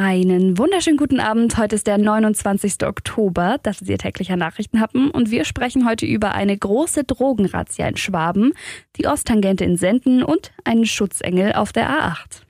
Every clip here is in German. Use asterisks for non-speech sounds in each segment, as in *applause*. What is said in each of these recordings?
Einen wunderschönen guten Abend. Heute ist der 29. Oktober. Das ist Ihr täglicher Nachrichtenhappen. Und wir sprechen heute über eine große Drogenrazzia in Schwaben, die Osttangente in Senden und einen Schutzengel auf der A8.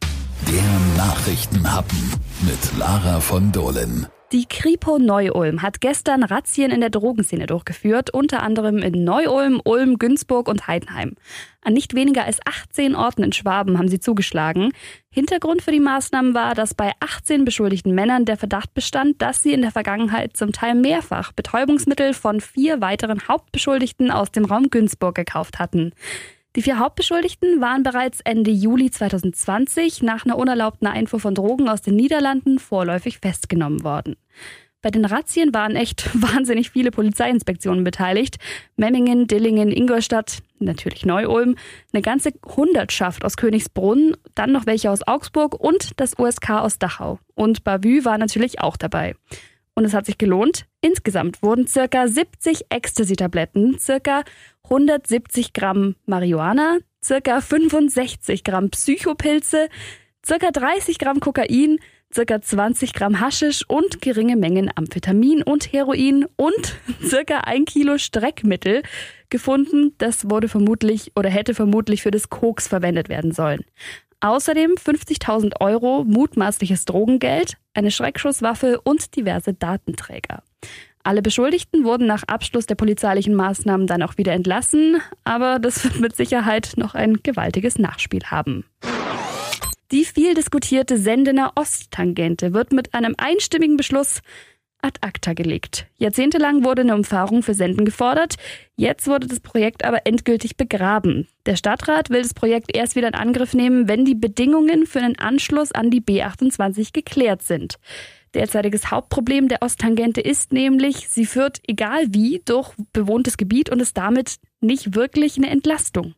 Der Nachrichtenhappen mit Lara von Dohlen. Die Kripo Neu-Ulm hat gestern Razzien in der Drogenszene durchgeführt, unter anderem in Neu-Ulm, Ulm, Günzburg und Heidenheim. An nicht weniger als 18 Orten in Schwaben haben sie zugeschlagen. Hintergrund für die Maßnahmen war, dass bei 18 beschuldigten Männern der Verdacht bestand, dass sie in der Vergangenheit zum Teil mehrfach Betäubungsmittel von vier weiteren Hauptbeschuldigten aus dem Raum Günzburg gekauft hatten. Die vier Hauptbeschuldigten waren bereits Ende Juli 2020 nach einer unerlaubten Einfuhr von Drogen aus den Niederlanden vorläufig festgenommen worden. Bei den Razzien waren echt *laughs* wahnsinnig viele Polizeiinspektionen beteiligt. Memmingen, Dillingen, Ingolstadt, natürlich Neu-Ulm, eine ganze Hundertschaft aus Königsbrunn, dann noch welche aus Augsburg und das USK aus Dachau. Und Bavü war natürlich auch dabei. Und es hat sich gelohnt. Insgesamt wurden circa 70 Ecstasy-Tabletten, circa 170 Gramm Marihuana, circa 65 Gramm Psychopilze, circa 30 Gramm Kokain, circa 20 Gramm Haschisch und geringe Mengen Amphetamin und Heroin und *laughs* circa ein Kilo Streckmittel gefunden. Das wurde vermutlich oder hätte vermutlich für das Koks verwendet werden sollen. Außerdem 50.000 Euro mutmaßliches Drogengeld, eine Schreckschusswaffe und diverse Datenträger. Alle Beschuldigten wurden nach Abschluss der polizeilichen Maßnahmen dann auch wieder entlassen, aber das wird mit Sicherheit noch ein gewaltiges Nachspiel haben. Die viel diskutierte Sendener Osttangente wird mit einem einstimmigen Beschluss ad acta gelegt. Jahrzehntelang wurde eine Umfahrung für Senden gefordert. Jetzt wurde das Projekt aber endgültig begraben. Der Stadtrat will das Projekt erst wieder in Angriff nehmen, wenn die Bedingungen für einen Anschluss an die B28 geklärt sind. Derzeitiges Hauptproblem der Osttangente ist nämlich, sie führt egal wie durch bewohntes Gebiet und ist damit nicht wirklich eine Entlastung.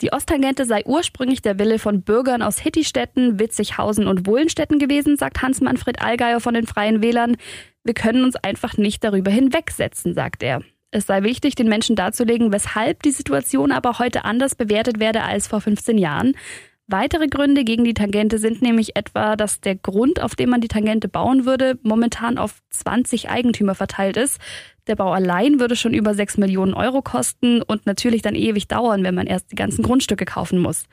Die Osttangente sei ursprünglich der Wille von Bürgern aus Hittistetten, Witzighausen und Wohlenstetten gewesen, sagt Hans-Manfred Allgeier von den Freien Wählern. Wir können uns einfach nicht darüber hinwegsetzen, sagt er. Es sei wichtig, den Menschen darzulegen, weshalb die Situation aber heute anders bewertet werde als vor 15 Jahren. Weitere Gründe gegen die Tangente sind nämlich etwa, dass der Grund, auf dem man die Tangente bauen würde, momentan auf 20 Eigentümer verteilt ist. Der Bau allein würde schon über 6 Millionen Euro kosten und natürlich dann ewig dauern, wenn man erst die ganzen Grundstücke kaufen muss.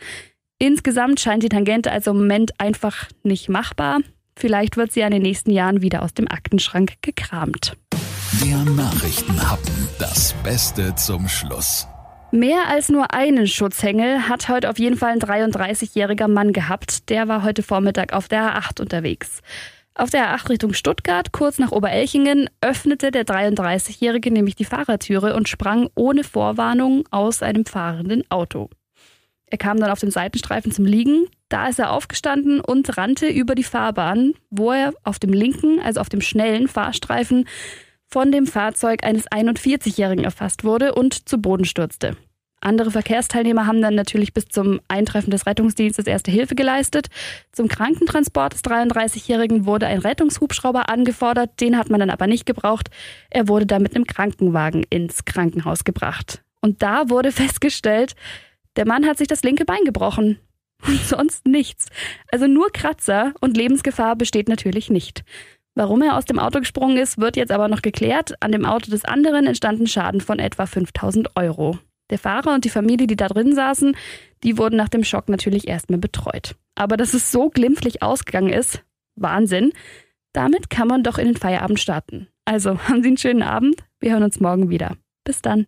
Insgesamt scheint die Tangente also im Moment einfach nicht machbar. Vielleicht wird sie in den nächsten Jahren wieder aus dem Aktenschrank gekramt. Der Nachrichtenhappen, das Beste zum Schluss. Mehr als nur einen Schutzhängel hat heute auf jeden Fall ein 33-jähriger Mann gehabt. Der war heute Vormittag auf der A8 unterwegs. Auf der A8 Richtung Stuttgart, kurz nach Oberelchingen, öffnete der 33-Jährige nämlich die Fahrertüre und sprang ohne Vorwarnung aus einem fahrenden Auto. Er kam dann auf dem Seitenstreifen zum Liegen. Da ist er aufgestanden und rannte über die Fahrbahn, wo er auf dem linken, also auf dem schnellen Fahrstreifen, von dem Fahrzeug eines 41-Jährigen erfasst wurde und zu Boden stürzte. Andere Verkehrsteilnehmer haben dann natürlich bis zum Eintreffen des Rettungsdienstes erste Hilfe geleistet. Zum Krankentransport des 33-Jährigen wurde ein Rettungshubschrauber angefordert, den hat man dann aber nicht gebraucht. Er wurde dann mit einem Krankenwagen ins Krankenhaus gebracht. Und da wurde festgestellt, der Mann hat sich das linke Bein gebrochen. *laughs* Und sonst nichts. Also nur Kratzer und Lebensgefahr besteht natürlich nicht. Warum er aus dem Auto gesprungen ist, wird jetzt aber noch geklärt. An dem Auto des anderen entstanden Schaden von etwa 5000 Euro. Der Fahrer und die Familie, die da drin saßen, die wurden nach dem Schock natürlich erstmal betreut. Aber dass es so glimpflich ausgegangen ist, Wahnsinn. Damit kann man doch in den Feierabend starten. Also *laughs* haben Sie einen schönen Abend. Wir hören uns morgen wieder. Bis dann.